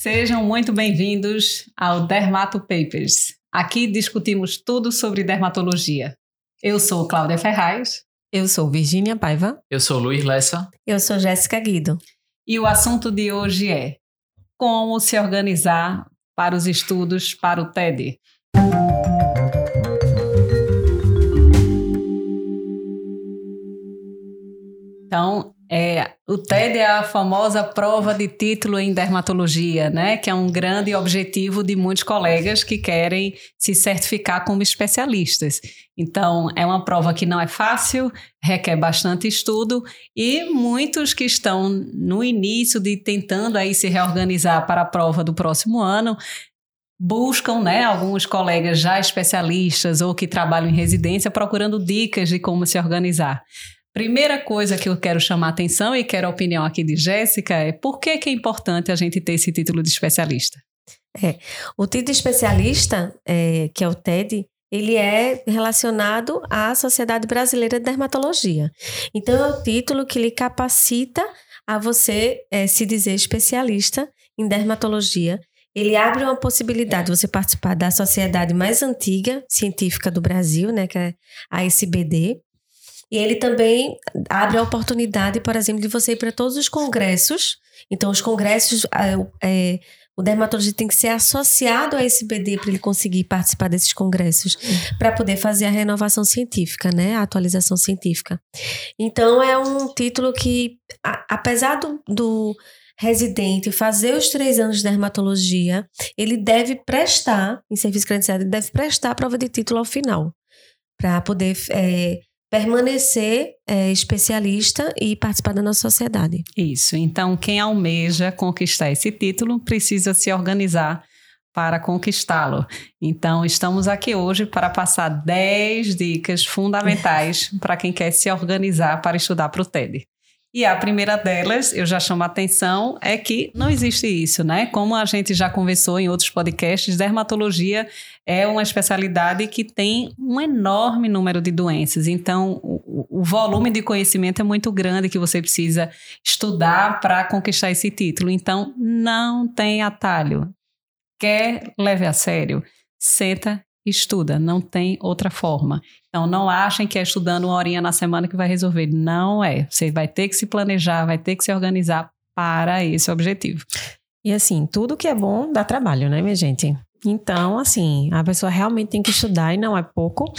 Sejam muito bem-vindos ao Dermato Papers. Aqui discutimos tudo sobre dermatologia. Eu sou Cláudia Ferraz. Eu sou Virgínia Paiva. Eu sou Luiz Lessa. Eu sou Jéssica Guido. E o assunto de hoje é como se organizar para os estudos para o TED. Então, é, o TED é a famosa prova de título em dermatologia, né? Que é um grande objetivo de muitos colegas que querem se certificar como especialistas. Então, é uma prova que não é fácil, requer bastante estudo e muitos que estão no início de tentando aí se reorganizar para a prova do próximo ano buscam, né, alguns colegas já especialistas ou que trabalham em residência procurando dicas de como se organizar. Primeira coisa que eu quero chamar a atenção e quero a opinião aqui de Jéssica é por que, que é importante a gente ter esse título de especialista? É, o título de especialista, é, que é o TED, ele é relacionado à Sociedade Brasileira de Dermatologia. Então, é o título que lhe capacita a você é, se dizer especialista em dermatologia. Ele abre uma possibilidade de você participar da sociedade mais antiga científica do Brasil, né, que é a SBD. E ele também abre a oportunidade, por exemplo, de você ir para todos os congressos. Então, os congressos, é, o dermatologista tem que ser associado a esse BD para ele conseguir participar desses congressos, para poder fazer a renovação científica, né? A atualização científica. Então, é um título que, a, apesar do, do residente fazer os três anos de dermatologia, ele deve prestar, em serviço credenciado, ele deve prestar a prova de título ao final, para poder é, permanecer é, especialista e participar da nossa sociedade. Isso. Então, quem almeja conquistar esse título precisa se organizar para conquistá-lo. Então, estamos aqui hoje para passar 10 dicas fundamentais para quem quer se organizar para estudar para o TED. E a primeira delas, eu já chamo a atenção, é que não existe isso, né? Como a gente já conversou em outros podcasts, dermatologia é uma especialidade que tem um enorme número de doenças. Então, o, o volume de conhecimento é muito grande que você precisa estudar para conquistar esse título. Então, não tem atalho. Quer leve a sério? Senta estuda, não tem outra forma. Então, não achem que é estudando uma horinha na semana que vai resolver. Não é. Você vai ter que se planejar, vai ter que se organizar para esse objetivo. E assim, tudo que é bom dá trabalho, né, minha gente? Então, assim, a pessoa realmente tem que estudar e não é pouco,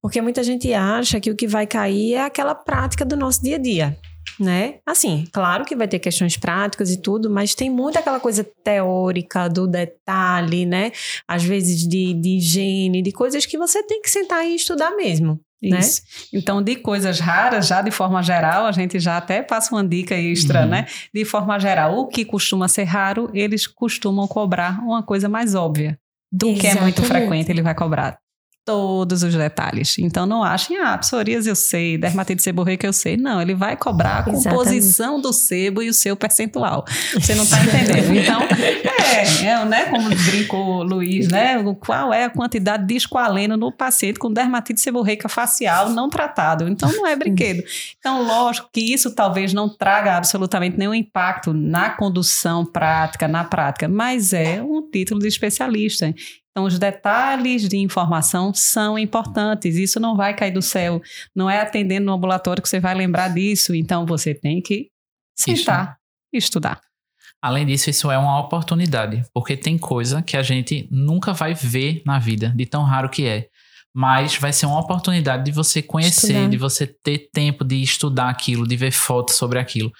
porque muita gente acha que o que vai cair é aquela prática do nosso dia a dia né? Assim, claro que vai ter questões práticas e tudo, mas tem muito aquela coisa teórica do detalhe, né? Às vezes de, de higiene, de coisas que você tem que sentar e estudar mesmo. Né? Isso. Né? Então, de coisas raras, já de forma geral, a gente já até passa uma dica extra, uhum. né? De forma geral, o que costuma ser raro, eles costumam cobrar uma coisa mais óbvia. Do Exatamente. que é muito frequente, ele vai cobrar todos os detalhes. Então não achem, ah, psoríase eu sei, dermatite seborreica eu sei. Não, ele vai cobrar a composição do sebo e o seu percentual. Você não está entendendo. Então, é, é, né, como brincou o Luiz, né? Qual é a quantidade de esqualeno no paciente com dermatite seborreica facial não tratado? Então não é brinquedo. Então, lógico que isso talvez não traga absolutamente nenhum impacto na condução prática, na prática, mas é um título de especialista. Então, os detalhes de informação são importantes. Isso não vai cair do céu. Não é atendendo no ambulatório que você vai lembrar disso. Então, você tem que sentar e estudar. Além disso, isso é uma oportunidade, porque tem coisa que a gente nunca vai ver na vida, de tão raro que é. Mas vai ser uma oportunidade de você conhecer, estudar. de você ter tempo de estudar aquilo, de ver fotos sobre aquilo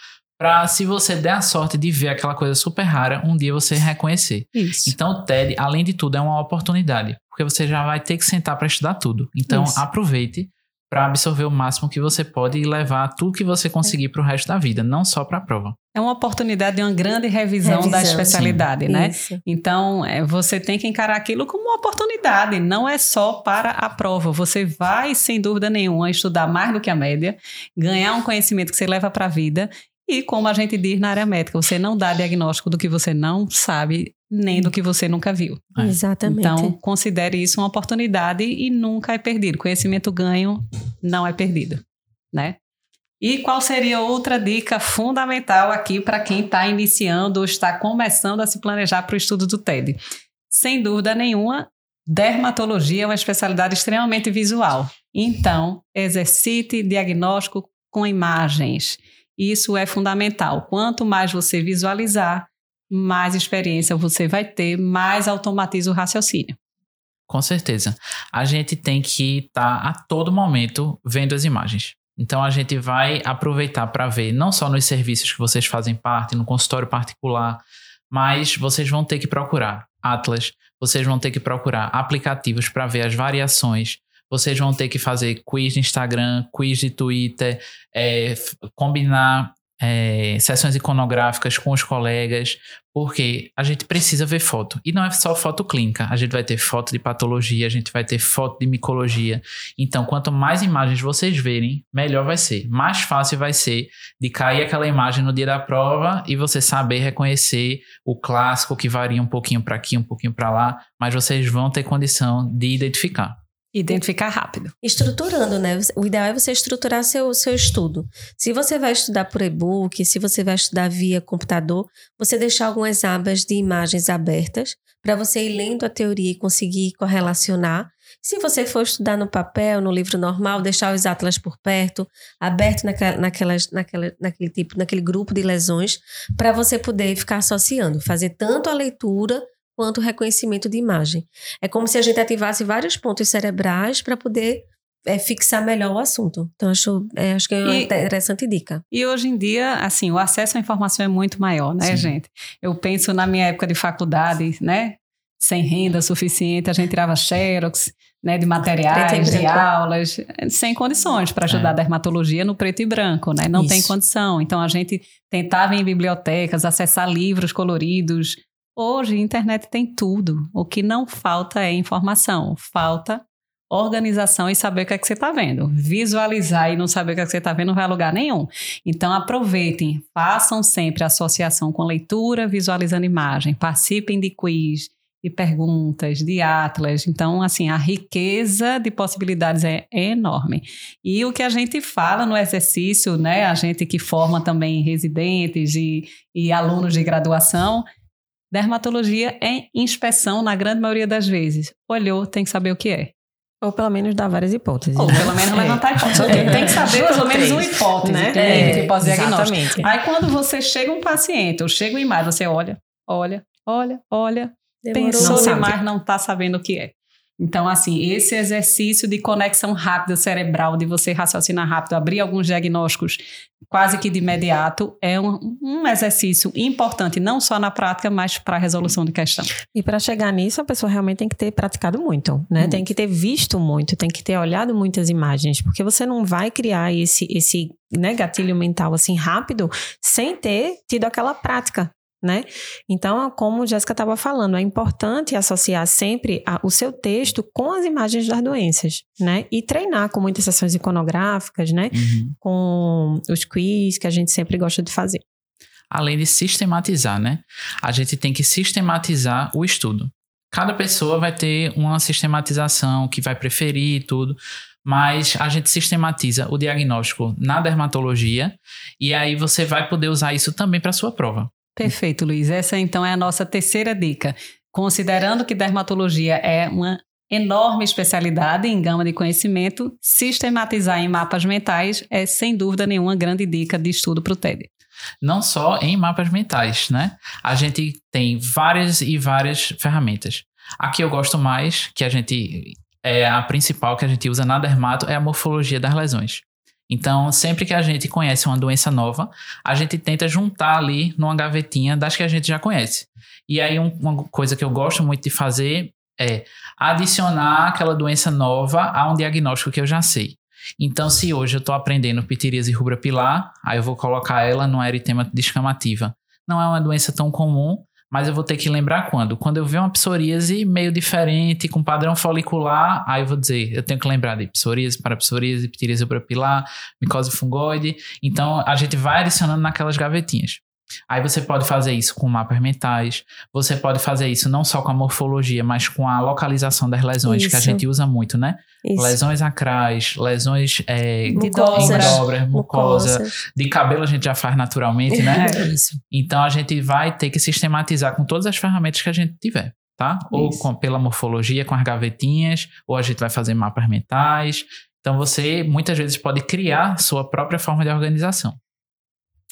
para se você der a sorte de ver aquela coisa super rara, um dia você reconhecer. Isso. Então o TED, além de tudo, é uma oportunidade, porque você já vai ter que sentar para estudar tudo. Então Isso. aproveite para absorver o máximo que você pode e levar tudo que você conseguir para o resto da vida, não só para a prova. É uma oportunidade de uma grande revisão, revisão da especialidade, sim. né? Isso. Então, é, você tem que encarar aquilo como uma oportunidade, não é só para a prova. Você vai, sem dúvida nenhuma, estudar mais do que a média, ganhar um conhecimento que você leva para a vida e como a gente diz na área médica, você não dá diagnóstico do que você não sabe, nem do que você nunca viu. É. Exatamente. Então, considere isso uma oportunidade e nunca é perdido. Conhecimento ganho não é perdido, né? E qual seria outra dica fundamental aqui para quem está iniciando ou está começando a se planejar para o estudo do TED? Sem dúvida nenhuma, dermatologia é uma especialidade extremamente visual. Então, exercite diagnóstico com imagens. Isso é fundamental. Quanto mais você visualizar, mais experiência você vai ter, mais automatiza o raciocínio. Com certeza. A gente tem que estar tá a todo momento vendo as imagens. Então a gente vai aproveitar para ver não só nos serviços que vocês fazem parte, no consultório particular, mas vocês vão ter que procurar Atlas, vocês vão ter que procurar aplicativos para ver as variações, vocês vão ter que fazer quiz de Instagram, quiz de Twitter, é, combinar é, sessões iconográficas com os colegas, porque a gente precisa ver foto. E não é só foto clínica, a gente vai ter foto de patologia, a gente vai ter foto de micologia. Então, quanto mais imagens vocês verem, melhor vai ser. Mais fácil vai ser de cair aquela imagem no dia da prova e você saber reconhecer o clássico que varia um pouquinho para aqui, um pouquinho para lá, mas vocês vão ter condição de identificar. Identificar rápido. Estruturando, né? O ideal é você estruturar seu, seu estudo. Se você vai estudar por e-book, se você vai estudar via computador, você deixar algumas abas de imagens abertas para você ir lendo a teoria e conseguir correlacionar. Se você for estudar no papel, no livro normal, deixar os atlas por perto, aberto naquela, naquelas, naquela, naquele tipo, naquele grupo de lesões, para você poder ficar associando, fazer tanto a leitura quanto reconhecimento de imagem. É como se a gente ativasse vários pontos cerebrais para poder é, fixar melhor o assunto. Então, acho, é, acho que é uma e, interessante dica. E hoje em dia, assim, o acesso à informação é muito maior, né, Sim. gente? Eu penso na minha época de faculdade, né? Sem renda suficiente, a gente tirava xerox, né, de materiais, de aulas, sem condições para ajudar é. a dermatologia no preto e branco, né? Não Isso. tem condição. Então a gente tentava em bibliotecas, acessar livros coloridos, Hoje, a internet tem tudo. O que não falta é informação, falta organização e saber o que é que você está vendo. Visualizar e não saber o que é que você está vendo não vai a lugar nenhum. Então, aproveitem, façam sempre associação com leitura, visualizando imagem, participem de quiz, de perguntas, de atlas. Então, assim, a riqueza de possibilidades é enorme. E o que a gente fala no exercício, né, a gente que forma também residentes e, e alunos de graduação, Dermatologia é inspeção na grande maioria das vezes. Olhou, tem que saber o que é. Ou pelo menos dar várias hipóteses. Ou pelo menos levantar hipóteses. É. Tem que saber pelo menos uma hipótese né? é, diagnóstico. Aí quando você chega um paciente, ou chega uma imagem, você olha, olha, olha, olha, Demorou. pensou demais, não está sabendo o que é. Então, assim, esse exercício de conexão rápida cerebral, de você raciocinar rápido, abrir alguns diagnósticos quase que de imediato, é um, um exercício importante, não só na prática, mas para a resolução de questão. E para chegar nisso, a pessoa realmente tem que ter praticado muito, né? Muito. Tem que ter visto muito, tem que ter olhado muitas imagens, porque você não vai criar esse, esse né, gatilho mental assim rápido sem ter tido aquela prática, né? Então, como Jéssica estava falando, é importante associar sempre a, o seu texto com as imagens das doenças, né? E treinar com muitas sessões iconográficas, né? Uhum. Com os quiz que a gente sempre gosta de fazer. Além de sistematizar, né? A gente tem que sistematizar o estudo. Cada pessoa vai ter uma sistematização que vai preferir e tudo mas a gente sistematiza o diagnóstico na dermatologia e aí você vai poder usar isso também para sua prova. Perfeito, Luiz. Essa então é a nossa terceira dica. Considerando que dermatologia é uma enorme especialidade em gama de conhecimento, sistematizar em mapas mentais é sem dúvida nenhuma grande dica de estudo para o TED. Não só em mapas mentais, né? A gente tem várias e várias ferramentas. A que eu gosto mais, que a gente é a principal que a gente usa na dermato, é a morfologia das lesões. Então, sempre que a gente conhece uma doença nova, a gente tenta juntar ali numa gavetinha das que a gente já conhece. E aí, um, uma coisa que eu gosto muito de fazer é adicionar aquela doença nova a um diagnóstico que eu já sei. Então, se hoje eu estou aprendendo pitiríase rubra pilar, aí eu vou colocar ela no eritema descamativa. Não é uma doença tão comum, mas eu vou ter que lembrar quando? Quando eu ver uma psoríase meio diferente, com padrão folicular, aí eu vou dizer, eu tenho que lembrar de psoríase, parapsoríase, pitiríase pilar, micose fungoide. Então, a gente vai adicionando naquelas gavetinhas. Aí você pode fazer isso com mapas mentais, você pode fazer isso não só com a morfologia, mas com a localização das lesões, que a Isso. gente usa muito, né? Isso. Lesões acrais, lesões é, Mucosas. em dobra, mucosa. Mucosa. De cabelo a gente já faz naturalmente, né? É. Isso. Então a gente vai ter que sistematizar com todas as ferramentas que a gente tiver, tá? Ou Isso. com- pela morfologia, com as gavetinhas, ou a gente vai fazer mapas mentais. Então você muitas vezes pode criar sua própria forma de organização.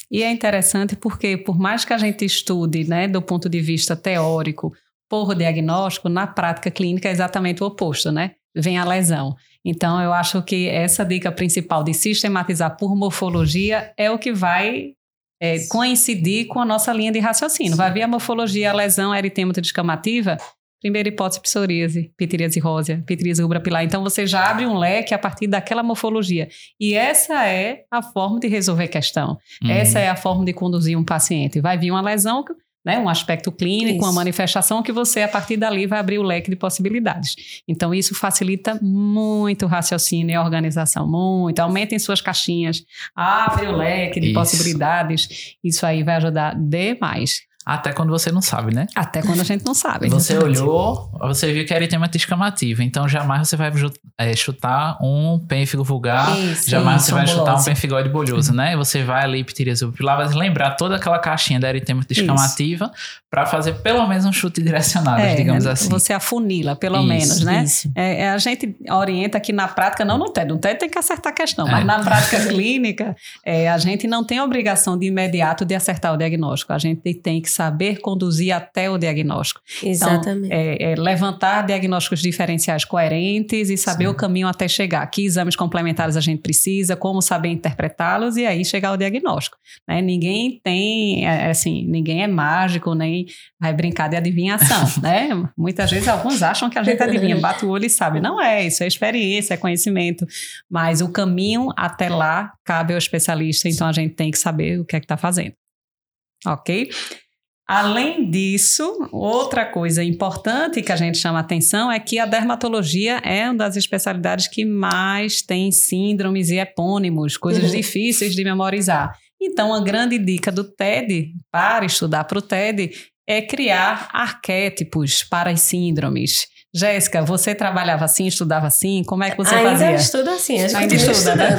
E é interessante porque, por mais que a gente estude, né, do ponto de vista teórico, por diagnóstico, na prática clínica é exatamente o oposto, né? Vem a lesão. Então, eu acho que essa dica principal de sistematizar por morfologia é o que vai é, coincidir com a nossa linha de raciocínio. Vai vir a morfologia, a lesão eritêmata descamativa, primeira hipótese psoríase, pitiríase rósea, pitiríase rubra pilar. Então, você já abre um leque a partir daquela morfologia. E essa é a forma de resolver questão. Essa Uhum. é a forma de conduzir um paciente. Vai vir uma lesão, né, um aspecto clínico, Isso. uma manifestação que você, a partir dali, vai abrir o leque de possibilidades. Então, isso facilita muito o raciocínio e a organização, muito. Aumentem suas caixinhas, abre o leque de Isso. possibilidades. Isso aí vai ajudar demais. Até quando você não sabe, né? Até quando a gente não sabe. Você olhou, você viu que era eritema descamativa. Então jamais você vai é, chutar um pênfigo vulgar. Isso. Jamais você vai Isso, chutar um ambulose. pênfigoide bolhoso, né? Você vai ali, pupilar, vai lembrar toda aquela caixinha da eritema descamativa para fazer pelo menos um chute direcionado, É, digamos assim. Você afunila, pelo Isso, menos, né? Isso. É, é, a gente orienta que na prática, não no TED, no TED tem que acertar a questão, mas É. na prática clínica, é, a gente não tem obrigação de imediato de acertar o diagnóstico. A gente tem que saber conduzir até o diagnóstico. Exatamente. É, é levantar diagnósticos diferenciais coerentes e saber Sim. o caminho até chegar. Que exames complementares a gente precisa, como saber interpretá-los e aí chegar ao diagnóstico. né? Ninguém tem, é, assim, ninguém é mágico, nem vai brincar de adivinhação, né? Muitas vezes alguns acham que a gente adivinha, bate o olho e sabe. Não é, isso é experiência, é conhecimento. Mas o caminho até lá cabe ao especialista, então a gente tem que saber o que é que está fazendo. Ok? Além disso, outra coisa importante que a gente chama atenção é que a dermatologia é uma das especialidades que mais tem síndromes e epônimos, coisas Uhum. difíceis de memorizar. Então, a grande dica do TED para estudar para o TED é criar arquétipos para as síndromes. Jéssica, você trabalhava assim, estudava assim? Como é que você Ainda fazia? estudo assim, acho que Ainda continuo estuda, né?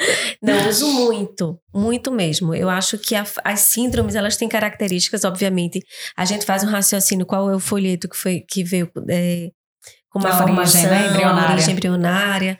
Não, uso muito, muito mesmo. Eu acho que a- as síndromes, elas têm características, obviamente. A gente faz um raciocínio, qual é o folheto que, foi, que veio é, com uma A origem, formação, né, a embrionária. origem embrionária,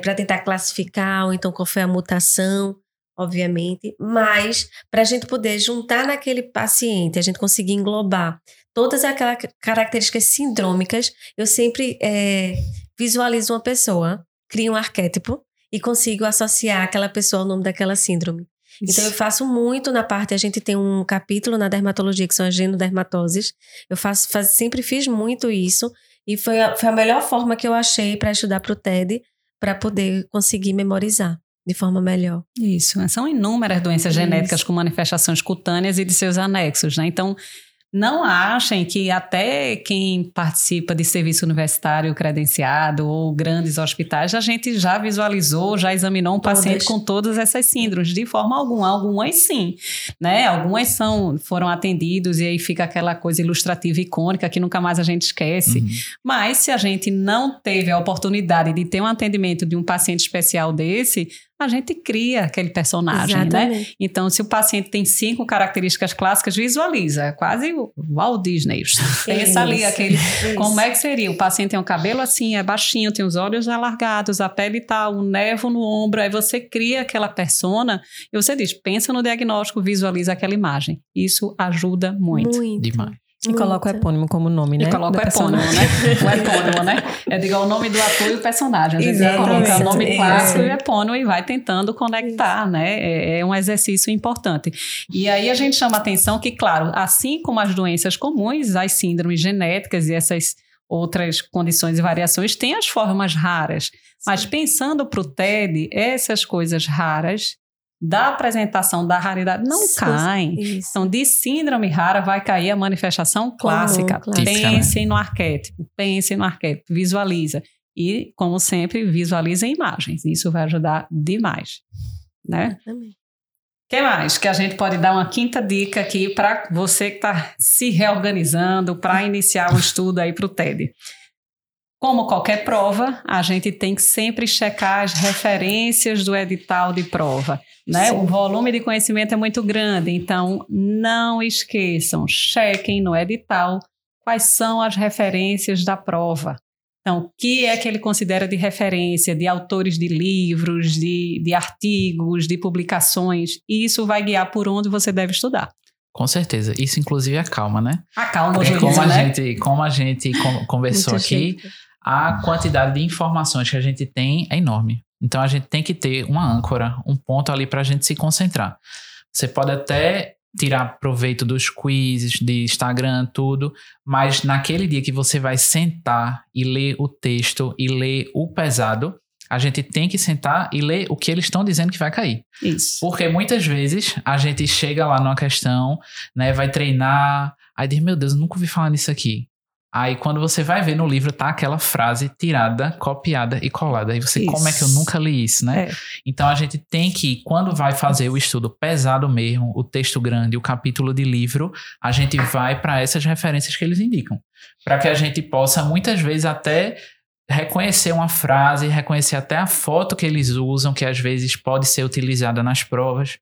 para tentar classificar, ou então qual foi a mutação, obviamente. Mas, para a gente poder juntar naquele paciente, a gente conseguir englobar todas aquelas características sindrômicas, eu sempre é, visualizo uma pessoa, crio um arquétipo e consigo associar aquela pessoa ao nome daquela síndrome. Então, eu faço muito na parte, a gente tem um capítulo na dermatologia, que são as genodermatoses. Eu faço, faz- sempre fiz muito isso. E foi a, foi a melhor forma que eu achei para estudar para o TED, para poder conseguir memorizar de forma melhor. Isso, são inúmeras doenças Isso. genéticas com manifestações cutâneas e de seus anexos, né? Então, não achem que até quem participa de serviço universitário credenciado ou grandes hospitais, a gente já visualizou, já examinou um Todas. paciente com todas essas síndromes, de forma alguma. Algumas sim, né? Algumas são, foram atendidos e aí fica aquela coisa ilustrativa e icônica que nunca mais a gente esquece. Uhum. Mas se a gente não teve a oportunidade de ter um atendimento de um paciente especial desse, a gente cria aquele personagem, né? Exatamente. Então, se o paciente tem cinco características clássicas, visualiza, é quase o Walt Disney. Pensa ali, Isso, aquele. isso. Como é que seria? O paciente tem um cabelo assim, é baixinho, tem os olhos alargados, a pele tá um nevo no ombro, aí você cria aquela persona e você diz, pensa no diagnóstico, visualiza aquela imagem. Isso ajuda muito. Muito. Demais. E coloca o epônimo como nome, né? E coloca o epônimo, personagem. né? O epônimo, né? É digo, o nome do ator e o personagem. A gente vai Exatamente. colocar o nome clássico e o epônimo e vai tentando conectar, né? É, é um exercício importante. E aí a gente chama a atenção que, claro, assim como as doenças comuns, as síndromes genéticas e essas outras condições e variações têm as formas raras. Mas pensando para o TED, essas coisas raras da apresentação da raridade não Sim. caem. Isso. Então, de síndrome rara vai cair a manifestação clássica. clássica. Pensem no arquétipo, pensem no arquétipo, visualiza. E, como sempre, visualizem imagens. Isso vai ajudar demais. Né? Exatamente. que mais? Que a gente pode dar uma quinta dica aqui para você que está se reorganizando para iniciar o estudo aí para o TED. Como qualquer prova, a gente tem que sempre checar as referências do edital de prova. Né? O volume de conhecimento é muito grande, então não esqueçam, chequem no edital quais são as referências da prova. Então, o que é que ele considera de referência, de autores de livros, de, de artigos, de publicações? E isso vai guiar por onde você deve estudar. Com certeza. Isso, inclusive, acalma, né? Acalma é, como a né? gente Como a gente conversou Muito aqui, chique. A quantidade de informações que a gente tem é enorme. Então a gente tem que ter uma âncora, um ponto ali para a gente se concentrar. Você pode até tirar proveito dos quizzes, de Instagram, tudo, mas naquele dia que você vai sentar e ler o texto e ler o pesado, a gente tem que sentar e ler o que eles estão dizendo que vai cair. Isso. Porque muitas vezes a gente chega lá numa questão, né, vai treinar, aí diz, meu Deus, eu nunca ouvi falar nisso aqui. Aí quando você vai ver no livro, tá aquela frase tirada, copiada e colada. Aí você, Isso. como é que eu nunca li isso, né? É. Então a gente tem que, quando vai fazer o estudo pesado mesmo, o texto grande, o capítulo de livro, a gente vai para essas referências que eles indicam. Para que a gente possa, muitas vezes, até reconhecer uma frase, reconhecer até a foto que eles usam, que às vezes pode ser utilizada nas provas.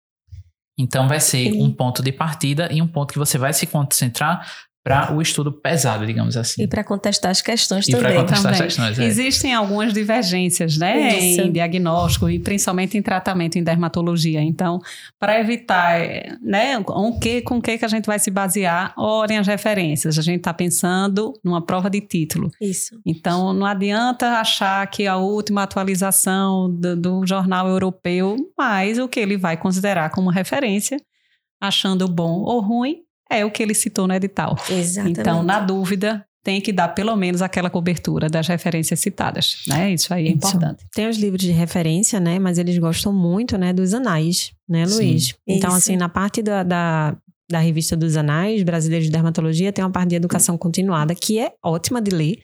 Então vai ser um ponto de partida e um ponto que você vai se concentrar para o estudo pesado, digamos assim. E para contestar as questões E também. contestar as Também. questões. é. Existem algumas divergências, né, Isso. em diagnóstico e principalmente em tratamento em dermatologia. Então, para evitar, né, um que, com o que que a gente vai se basear, olhem as referências. A gente está pensando numa prova de título. Isso. Então, não adianta achar que a última atualização do, do jornal europeu, mas o que ele vai considerar como referência, achando bom ou ruim, é o que ele citou no edital. Exatamente. Então, na dúvida, tem que dar pelo menos aquela cobertura das referências citadas, né? Isso aí é Isso. importante. Tem os livros de referência, né? Mas eles gostam muito, né? Dos anais, né, Sim. Luiz? Então, Isso. assim, na parte da, da, da revista dos anais brasileiros de dermatologia, tem uma parte de educação continuada que é ótima de ler,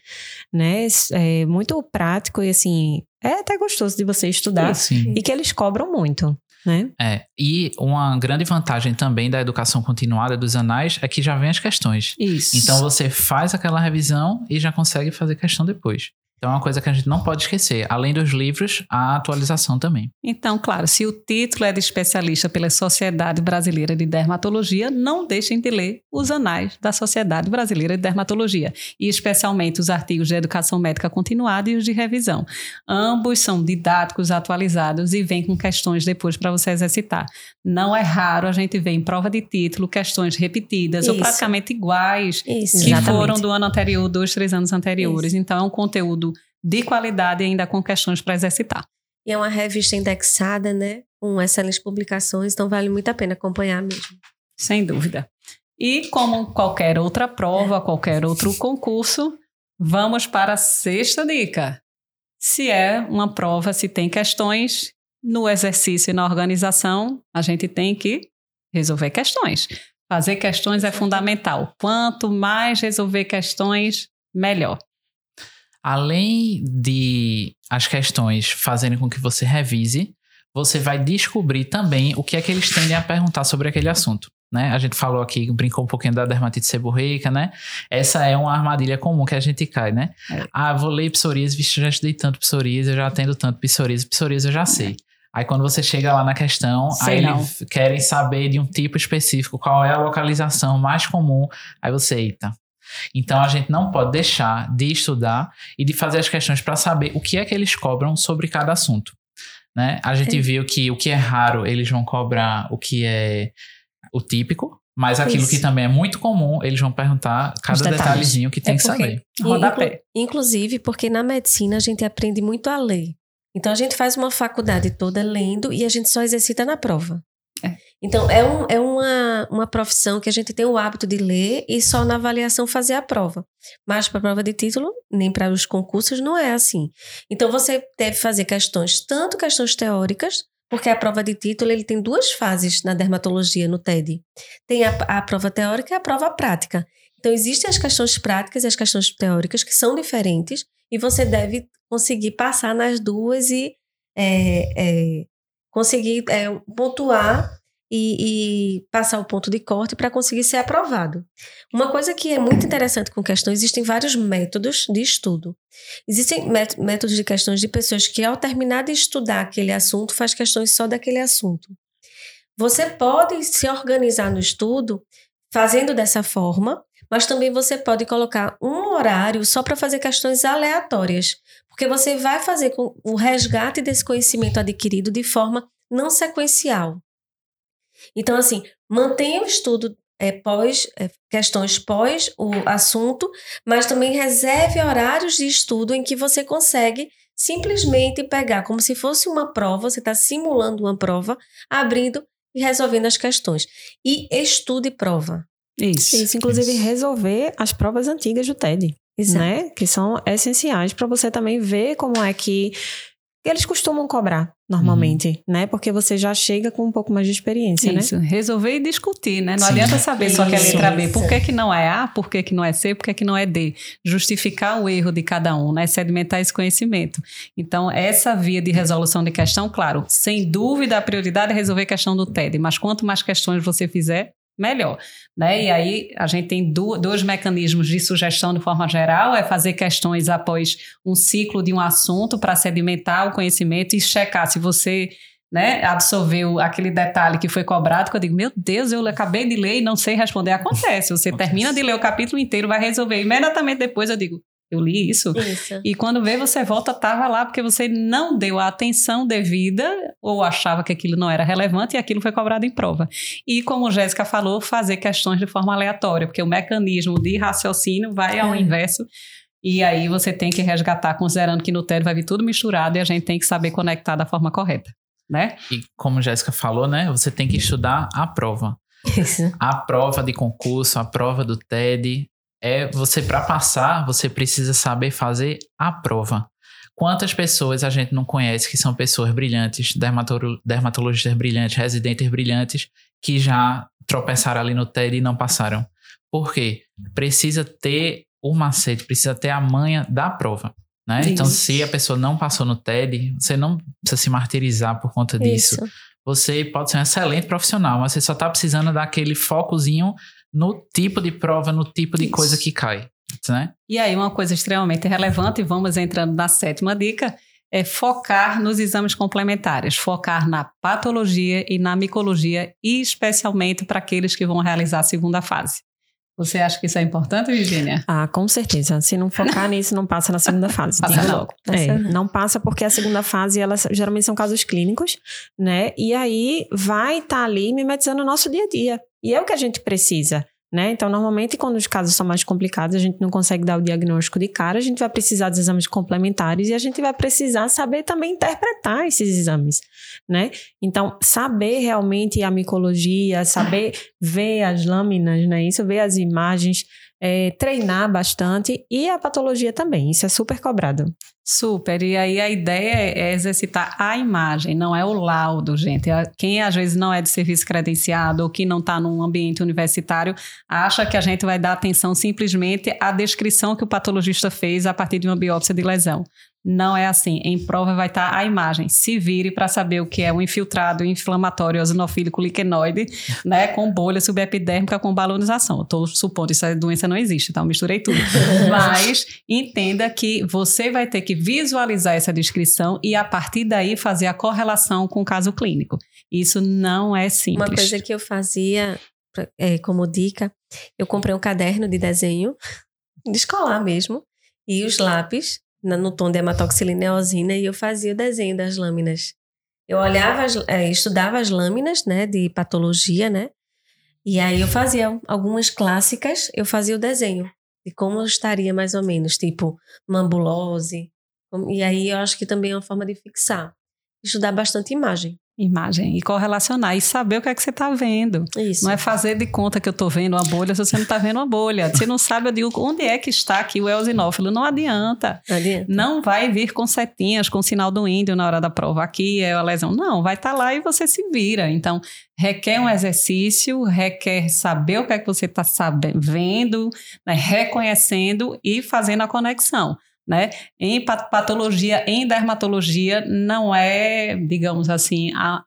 né? É muito prático e, assim, é até gostoso de você estudar. Sim. E que eles cobram muito, né? É, e uma grande vantagem também da educação continuada dos anais é que já vem as questões. Isso. Então você faz aquela revisão e já consegue fazer questão depois. Então é uma coisa que a gente não pode esquecer. Além dos livros, a atualização também. Então, claro, se o título é de especialista pela Sociedade Brasileira de Dermatologia, não deixem de ler os anais da Sociedade Brasileira de Dermatologia, e especialmente os artigos de educação médica continuada e os de revisão. Ambos são didáticos, atualizados e vêm com questões depois para você exercitar. Não é raro a gente ver em prova de título questões repetidas ou Isso. praticamente iguais Isso. que Exatamente. foram do ano anterior, dois, três anos anteriores. Então, é um conteúdo de qualidade e ainda com questões para exercitar. E é uma revista indexada, né? Com excelentes publicações, então vale muito a pena acompanhar mesmo. Sem dúvida. E como qualquer outra prova, qualquer outro concurso, vamos para a sexta dica. Se é uma prova, se tem questões, no exercício e na organização, a gente tem que resolver questões. Fazer questões é fundamental. Quanto mais resolver questões, melhor. Além de as questões fazerem com que você revise, você vai descobrir também o que é que eles tendem a perguntar sobre aquele assunto. Né? A gente falou aqui, brincou um pouquinho da dermatite seborreica, né? Essa é uma armadilha comum que a gente cai, né? É. Ah, vou ler psoríase, vixe, eu já estudei tanto psoríase, eu já atendo tanto psoríase, psoríase eu já sei. Aí quando você chega lá na questão, Sei aí não. eles querem saber de um tipo específico, qual é a localização mais comum, aí você, eita. Então a gente não pode deixar de estudar e de fazer as questões para saber o que é que eles cobram sobre cada assunto. Né? A gente É. viu que o que é raro, eles vão cobrar o que é o típico, mas aquilo Isso. que também é muito comum, eles vão perguntar cada detalhezinho que tem É que saber. Rodapé. Inclusive, porque na medicina a gente aprende muito a ler. Então a gente faz uma faculdade toda lendo e a gente só exercita na prova. É. Então é, um- é uma, uma profissão que a gente tem o hábito de ler e só na avaliação fazer a prova. Mas para a prova de título, nem para os concursos, não é assim. Então você deve fazer questões, tanto questões teóricas, porque a prova de título ele tem duas fases na dermatologia, no TED. Tem a, a prova teórica e a prova prática. Então, existem as questões práticas e as questões teóricas que são diferentes e você deve conseguir passar nas duas e é, é, conseguir é, pontuar e, e passar o ponto de corte para conseguir ser aprovado. Uma coisa que é muito interessante com questões, existem vários métodos de estudo. Existem métodos de questões de pessoas que, ao terminar de estudar aquele assunto, faz questões só daquele assunto. Você pode se organizar no estudo fazendo dessa forma, mas também você pode colocar um horário só para fazer questões aleatórias, porque você vai fazer o resgate desse conhecimento adquirido de forma não sequencial. Então, assim, mantenha o estudo é, pós, é, questões pós o assunto, mas também reserve horários de estudo em que você consegue simplesmente pegar como se fosse uma prova, você está simulando uma prova, abrindo e resolvendo as questões. E estude prova. Isso. Isso, inclusive Isso. resolver as provas antigas do TED. Exato. Né? Que são essenciais para você também ver como é que eles costumam cobrar normalmente, uhum. né? Porque você já chega com um pouco mais de experiência, né? Isso, né? resolver e discutir, né? Não Sim. adianta saber só que é letra B. Por que, que não é A, por que, que não é C, por que, que não é D? Justificar o erro de cada um, né? Sedimentar esse conhecimento. Então, essa via de resolução de questão, claro, sem dúvida a prioridade é resolver a questão do TED, mas quanto mais questões você fizer, melhor. Né? E aí a gente tem do, dois mecanismos de sugestão de forma geral, é fazer questões após um ciclo de um assunto para sedimentar o conhecimento e checar se você né, absorveu aquele detalhe que foi cobrado, que eu digo, meu Deus, eu acabei de ler e não sei responder. Acontece, você Acontece. termina de ler o capítulo inteiro, vai resolver. Imediatamente depois eu digo, eu li isso. isso. E quando vê, você volta, estava lá porque você não deu a atenção devida ou achava que aquilo não era relevante e aquilo foi cobrado em prova. E como Jéssica falou, fazer questões de forma aleatória, porque o mecanismo de raciocínio vai ao é. inverso. E aí você tem que resgatar, considerando que no TED vai vir tudo misturado e a gente tem que saber conectar da forma correta, né? E como Jéssica falou, né? Você tem que estudar a prova. Isso. A prova de concurso, a prova do TED, é você para passar, você precisa saber fazer a prova. Quantas pessoas a gente não conhece que são pessoas brilhantes, dermatologistas brilhantes, residentes brilhantes, que já tropeçaram ali no TED e não passaram? Por quê? Precisa ter o macete, precisa ter a manha da prova. Né? Então, se a pessoa não passou no TED, você não precisa se martirizar por conta disso. Isso. Você pode ser um excelente profissional, mas você só está precisando daquele focozinho no tipo de prova, no tipo de Isso. coisa que cai. Né? E aí, uma coisa extremamente relevante, e vamos entrando na sétima dica, é focar nos exames complementares, focar na patologia e na micologia, e especialmente para aqueles que vão realizar a segunda fase. Você acha que isso é importante, Virginia? Ah, com certeza. Se não focar nisso, não passa na segunda fase. Passa não. logo. É, não passa porque a segunda fase, elas geralmente são casos clínicos, né? E aí vai estar tá ali mimetizando o nosso dia a dia. E é o que a gente precisa. Né? Então, normalmente, quando os casos são mais complicados, a gente não consegue dar o diagnóstico de cara, a gente vai precisar dos exames complementares e a gente vai precisar saber também interpretar esses exames, né? Então, saber realmente a micologia, saber ver as lâminas, né? Isso, ver as imagens, é, treinar bastante e a patologia também. Isso é super cobrado. Super. E aí a ideia é exercitar a imagem, não é o laudo, gente. Quem às vezes não é de serviço credenciado ou que não está num ambiente universitário acha que a gente vai dar atenção simplesmente à descrição que o patologista fez a partir de uma biópsia de lesão. Não é assim. Em prova vai estar a imagem. Se vire para saber o que é um infiltrado inflamatório eosinofílico liquenoide, né, com bolha subepidérmica com balonização. Estou supondo que essa doença não existe, então misturei tudo. Mas entenda que você vai ter que visualizar essa descrição e a partir daí fazer a correlação com o caso clínico. Isso não é simples. Uma coisa que eu fazia é, como dica, eu comprei um caderno de desenho de escolar mesmo e os lápis no tom de hematoxilina eosina e eu fazia o desenho das lâminas. Eu olhava, as, é, estudava as lâminas, né, de patologia, né, e aí eu fazia algumas clássicas, eu fazia o desenho de como estaria mais ou menos, tipo mambulose, e aí eu acho que também é uma forma de fixar, estudar bastante imagem imagem e correlacionar e saber o que é que você está vendo. Isso. Não é fazer de conta que eu estou vendo uma bolha se você não está vendo uma bolha. Você não sabe, eu digo, onde é que está aqui o eosinófilo? Não adianta. adianta. Não vai vir com setinhas, com sinal do índio na hora da prova. Aqui é a lesão. Não, vai estar tá lá e você se vira. Então, requer um exercício, requer saber o que é que você está vendo, né, reconhecendo e fazendo a conexão né? Em patologia, em dermatologia, não é, digamos assim, a,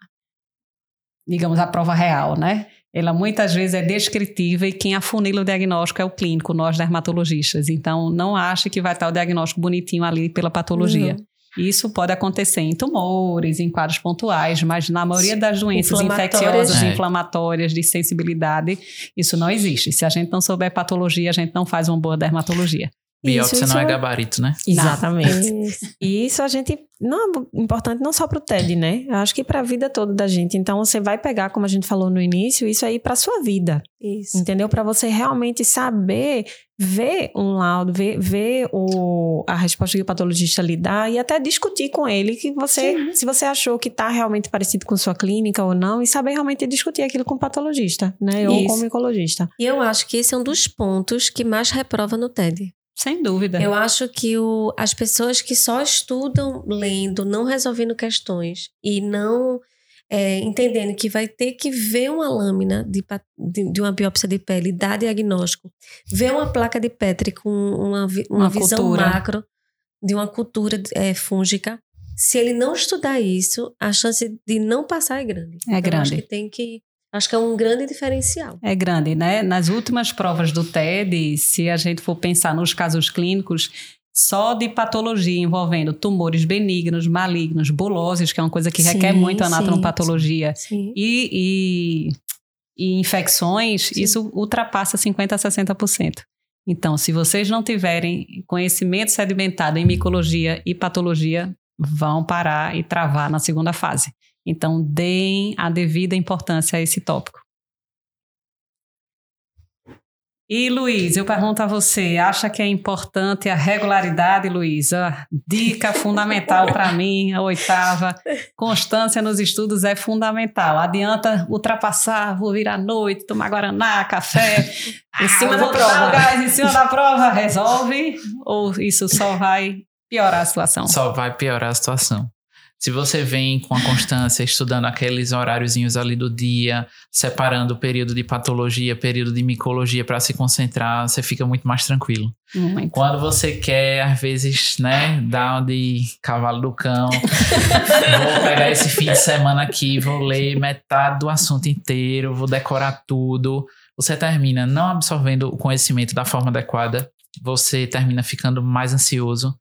digamos, a prova real, né? Ela muitas vezes é descritiva e quem afunila o diagnóstico é o clínico, nós dermatologistas. Então, não ache que vai estar o diagnóstico bonitinho ali pela patologia. Uhum. Isso pode acontecer em tumores, em quadros pontuais, mas na maioria das doenças infecciosas, é. inflamatórias, de sensibilidade, isso não existe. Se a gente não souber patologia, a gente não faz uma boa dermatologia. Biópsia isso, não é, é gabarito, né? Exatamente. e isso a gente não é importante não só para o TED, né? Eu acho que para a vida toda da gente. Então você vai pegar, como a gente falou no início, isso aí para sua vida. Isso. Entendeu? Para você realmente saber ver um laudo, ver, ver o, a resposta que o patologista lhe dá e até discutir com ele que você, Sim. se você achou que está realmente parecido com sua clínica ou não, e saber realmente discutir aquilo com o patologista, né? Ou com o micologista. E eu acho que esse é um dos pontos que mais reprova no TED. Sem dúvida. Eu acho que o, as pessoas que só estudam lendo, não resolvendo questões e não é, entendendo que vai ter que ver uma lâmina de, de, de, uma biópsia de pele, dar diagnóstico, ver uma placa de Petri com uma, uma, uma visão cultura. macro de uma cultura é, fúngica, se ele não estudar isso, a chance de não passar é grande. É então, grande. Acho que tem que Acho que é um grande diferencial. É grande, né? Nas últimas provas do TED, se a gente for pensar nos casos clínicos, só de patologia envolvendo tumores benignos, malignos, boloses, que é uma coisa que sim, requer muito anatomopatologia, sim, E, e, e, infecções, sim. isso ultrapassa 50% a 60%. Então, se vocês não tiverem conhecimento sedimentado em micologia e patologia, vão parar e travar na segunda fase. Então, deem a devida importância a esse tópico. E Luiz, eu pergunto a você, acha que é importante a regularidade, Luiz? Ah, dica fundamental para mim, a oitava, constância nos estudos é fundamental. Adianta ultrapassar, vou vir à noite, tomar guaraná, café, em cima ah, da prova. Gás em cima da prova, resolve? Ou isso só vai piorar a situação? Só vai piorar a situação. Se você vem com a constância, estudando aqueles horáriozinhos ali do dia, separando o período de patologia, período de micologia para se concentrar, você fica muito mais tranquilo. Muito. Quando você quer, às vezes, né, dar de cavalo do cão, vou pegar esse fim de semana aqui, vou ler metade do assunto inteiro, vou decorar tudo. Você termina não absorvendo o conhecimento da forma adequada, você termina ficando mais ansioso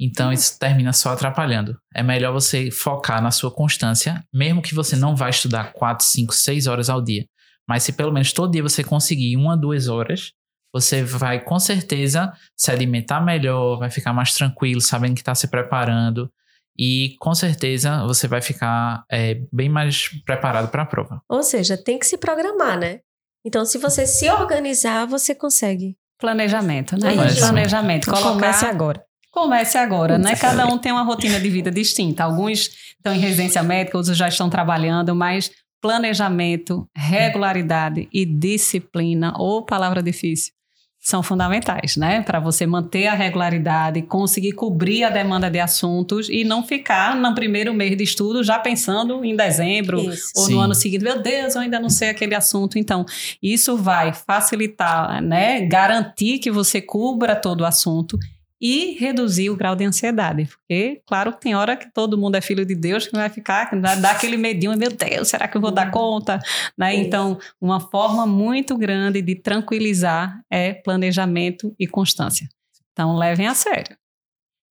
então isso termina só atrapalhando. É melhor você focar na sua constância, mesmo que você não vá estudar 4, 5, 6 horas ao dia. Mas se pelo menos todo dia você conseguir uma, duas horas, você vai com certeza se alimentar melhor, vai ficar mais tranquilo, sabendo que está se preparando. E com certeza você vai ficar é, bem mais preparado para a prova. Ou seja, tem que se programar, né? Então, se você se organizar, você consegue. Planejamento, né? É Planejamento. Colocar... Comece agora. Comece agora, né? Cada um tem uma rotina de vida distinta. Alguns estão em residência médica, outros já estão trabalhando, mas planejamento, regularidade e disciplina, ou palavra difícil, são fundamentais, né? Para você manter a regularidade, conseguir cobrir a demanda de assuntos e não ficar no primeiro mês de estudo já pensando em dezembro isso. ou Sim. no ano seguinte, meu Deus, eu ainda não sei aquele assunto. Então, isso vai facilitar, né? Garantir que você cubra todo o assunto e reduzir o grau de ansiedade. Porque, claro, tem hora que todo mundo é filho de Deus que vai ficar, que dá aquele medinho, meu Deus, será que eu vou dar conta? Né? Então, uma forma muito grande de tranquilizar é planejamento e constância. Então, levem a sério.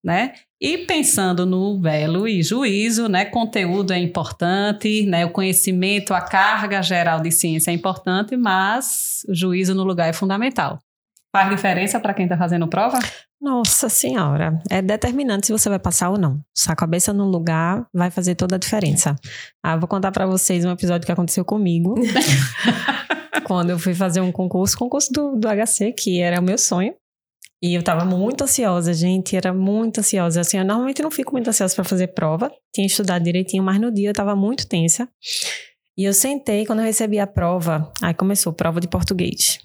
Né? E pensando no belo e juízo, né? Conteúdo é importante, né? O conhecimento, a carga geral de ciência é importante, mas o juízo no lugar é fundamental. Faz diferença para quem está fazendo prova? Nossa senhora, é determinante se você vai passar ou não. Se a cabeça no lugar vai fazer toda a diferença. Ah, vou contar para vocês um episódio que aconteceu comigo. quando eu fui fazer um concurso, concurso do, do HC, que era o meu sonho. E eu tava muito ansiosa, gente, era muito ansiosa. Assim, eu normalmente não fico muito ansiosa para fazer prova. Tinha estudado direitinho, mas no dia eu tava muito tensa. E eu sentei, quando eu recebi a prova, aí começou prova de português.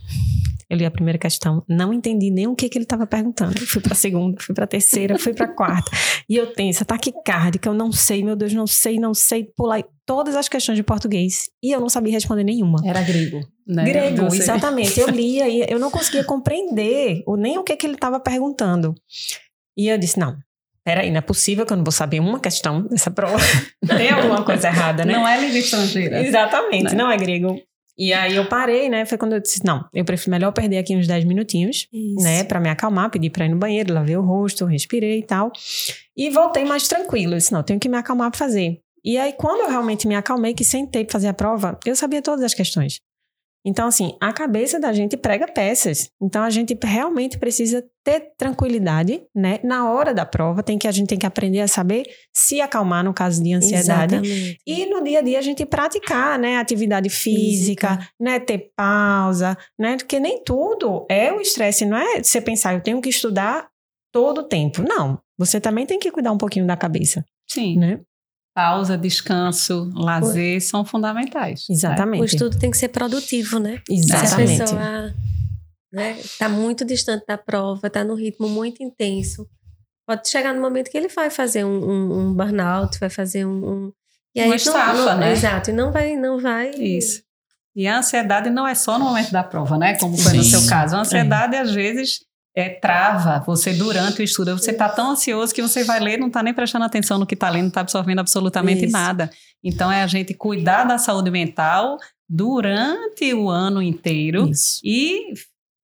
Eu li a primeira questão, não entendi nem o que, que ele estava perguntando. Fui para a segunda, fui para a terceira, fui para a quarta. E eu tenho essa taquicárdica, eu não sei, meu Deus, não sei, não sei, pular todas as questões de português. E eu não sabia responder nenhuma. Era grego. Né? Grego, exatamente. Eu lia e eu não conseguia compreender nem o que, que ele estava perguntando. E eu disse, não, peraí, não é possível que eu não vou saber uma questão dessa prova. Tem alguma coisa errada, né? Não é língua estrangeira. Exatamente, não, não é grego. E aí eu parei, né? Foi quando eu disse, não, eu prefiro melhor perder aqui uns 10 minutinhos, Isso. né? Pra me acalmar, pedir pra ir no banheiro, lavei o rosto, respirei e tal. E voltei mais tranquilo. Eu disse, não, tenho que me acalmar pra fazer. E aí, quando eu realmente me acalmei, que sentei pra fazer a prova, eu sabia todas as questões. Então, assim, a cabeça da gente prega peças. Então, a gente realmente precisa ter tranquilidade, né? Na hora da prova, tem que a gente tem que aprender a saber se acalmar no caso de ansiedade. Exatamente. E no dia a dia a gente praticar, né? Atividade física, física, né? Ter pausa, né? Porque nem tudo é o estresse, não é você pensar, eu tenho que estudar todo o tempo. Não. Você também tem que cuidar um pouquinho da cabeça. Sim. Né? Pausa, descanso, lazer são fundamentais. Né? Exatamente. Né? O estudo tem que ser produtivo, né? Exatamente. Se a pessoa né, tá muito distante da prova, está no ritmo muito intenso, pode chegar no momento que ele vai fazer um, um, um burnout, vai fazer um, um e aí Uma estafa, não, não, né? Exato, e não vai, não vai. Isso. E a ansiedade não é só no momento da prova, né? Como foi Sim. no seu caso. A ansiedade, é. às vezes, é, trava você durante o estudo. Você está tão ansioso que você vai ler, não está nem prestando atenção no que está lendo, não está absorvendo absolutamente Isso. nada. Então, é a gente cuidar da saúde mental durante o ano inteiro Isso. e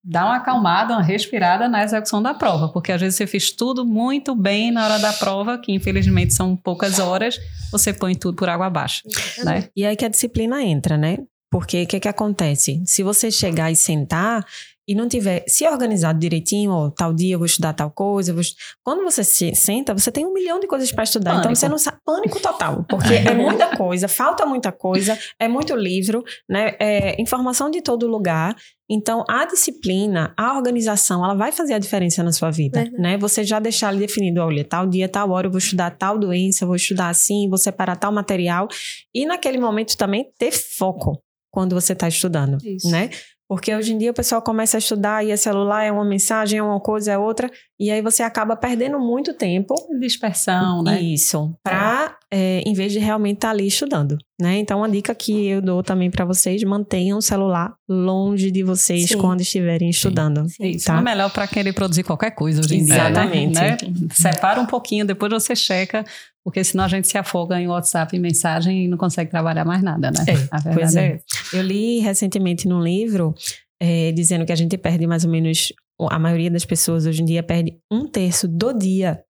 dar uma acalmada, uma respirada na execução da prova, porque às vezes você fez tudo muito bem na hora da prova, que infelizmente são poucas horas, você põe tudo por água abaixo, né? E aí que a disciplina entra, né? Porque o que, que acontece? Se você chegar e sentar e não tiver se organizado direitinho, ó, tal dia eu vou estudar tal coisa, vou... quando você se senta, você tem um milhão de coisas para estudar. Pânico. Então você não sabe pânico total, porque é muita coisa, falta muita coisa, é muito livro, né? É informação de todo lugar. Então a disciplina, a organização, ela vai fazer a diferença na sua vida, é. né? Você já deixar ali definido, olha, tal dia, tal hora eu vou estudar tal doença, vou estudar assim, vou separar tal material e naquele momento também ter foco quando você está estudando, Isso. né? Porque hoje em dia o pessoal começa a estudar e é celular, é uma mensagem, é uma coisa, é outra, e aí você acaba perdendo muito tempo. Dispersão, né? Isso. Para, é. é, em vez de realmente estar tá ali estudando, né? Então, uma dica que eu dou também para vocês: mantenham o celular longe de vocês Sim. quando estiverem estudando. Sim. Isso tá? é melhor para querer produzir qualquer coisa hoje em dia. Né? Exatamente. Né? Separa um pouquinho, depois você checa porque senão a gente se afoga em WhatsApp e mensagem e não consegue trabalhar mais nada, né? É, a verdade é. é. Eu li recentemente num livro é, dizendo que a gente perde mais ou menos, a maioria das pessoas hoje em dia perde um terço do dia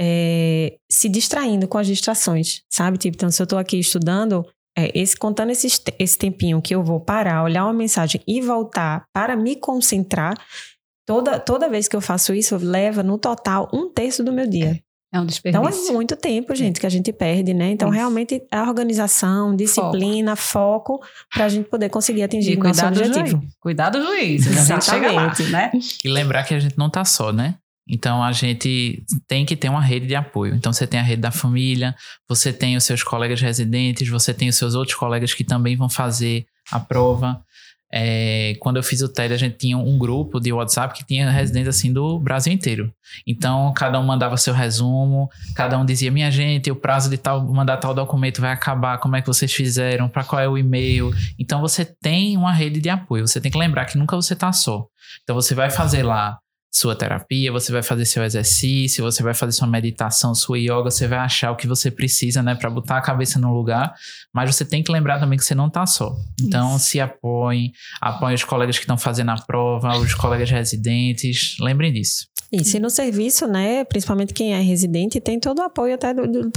é, se distraindo com as distrações, sabe? Tipo, então se eu estou aqui estudando, é, esse, contando esse, esse tempinho que eu vou parar, olhar uma mensagem e voltar para me concentrar, toda, toda vez que eu faço isso, leva no total um terço do meu dia. É um desperdício. Então é muito tempo, gente, que a gente perde, né? Então, Isso. realmente, a organização, disciplina, foco, foco para a gente poder conseguir atingir o nosso objetivo. Juiz. Cuidar do juiz. Exatamente. Lá, né? E lembrar que a gente não tá só, né? Então a gente tem que ter uma rede de apoio. Então você tem a rede da família, você tem os seus colegas residentes, você tem os seus outros colegas que também vão fazer a prova. É, quando eu fiz o TED, a gente tinha um grupo de WhatsApp que tinha residentes assim do Brasil inteiro. Então, cada um mandava seu resumo, cada um dizia: minha gente, o prazo de tal mandar tal documento vai acabar, como é que vocês fizeram, para qual é o e-mail. Então, você tem uma rede de apoio. Você tem que lembrar que nunca você está só. Então, você vai fazer lá sua terapia, você vai fazer seu exercício, você vai fazer sua meditação, sua yoga, você vai achar o que você precisa, né, para botar a cabeça no lugar, mas você tem que lembrar também que você não tá só. Então, Isso. se apoie, apoie os colegas que estão fazendo a prova, os colegas residentes, lembrem disso. Isso, e no serviço, né, principalmente quem é residente, tem todo o apoio até do, do,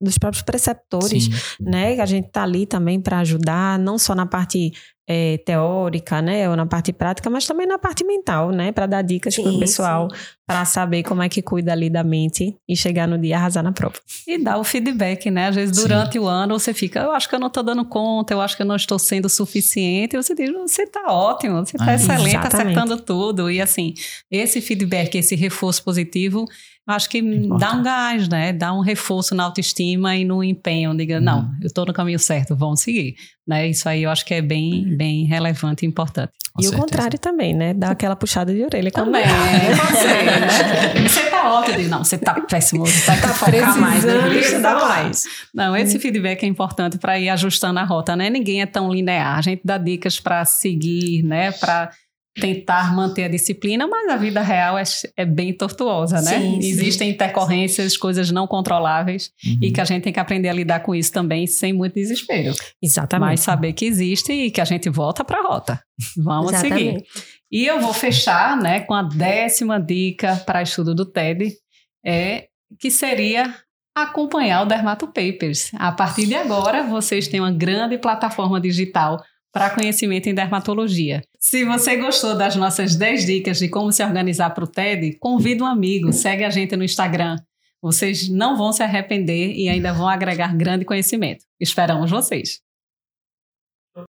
dos próprios preceptores, Sim. né, a gente tá ali também para ajudar, não só na parte é, teórica, né, ou na parte prática, mas também na parte mental, né, para dar dicas para o pessoal, para saber como é que cuida ali da mente e chegar no dia arrasar na prova. E dar o feedback, né? Às vezes durante sim. o ano você fica, eu acho que eu não estou dando conta, eu acho que eu não estou sendo suficiente. E você diz, você está ótimo, você está ah, excelente, exatamente. acertando tudo. E assim, esse feedback, esse reforço positivo acho que Importante. dá um gás, né? Dá um reforço na autoestima e no empenho. Diga, hum. não, eu estou no caminho certo, vamos seguir. Né? Isso aí eu acho que é bem, bem relevante e importante. Com e certeza. o contrário também, né? Dá aquela puxada de orelha. Também, é, você, né? Você tá ótimo. Não, você tá péssimo. Você tá, tá focar mais. Né? Estudar mais. Não, esse hum. feedback é importante para ir ajustando a rota, né? Ninguém é tão linear. A gente dá dicas para seguir, né? Para tentar manter a disciplina, mas a vida real é, é bem tortuosa, né? Sim, sim. Existem intercorrências, coisas não controláveis Uhum. e que a gente tem que aprender a lidar com isso também sem muito desespero. Exatamente. Mas saber que existe e que a gente volta para a rota. Vamos seguir. Exatamente. E eu vou fechar né, com a décima dica para estudo do TED, é, que seria acompanhar o Dermato Papers. A partir de agora, vocês têm uma grande plataforma digital para conhecimento em dermatologia. Se você gostou das nossas 10 dicas de como se organizar para o TED, convida um amigo, segue a gente no Instagram. Vocês não vão se arrepender e ainda vão agregar grande conhecimento. Esperamos vocês!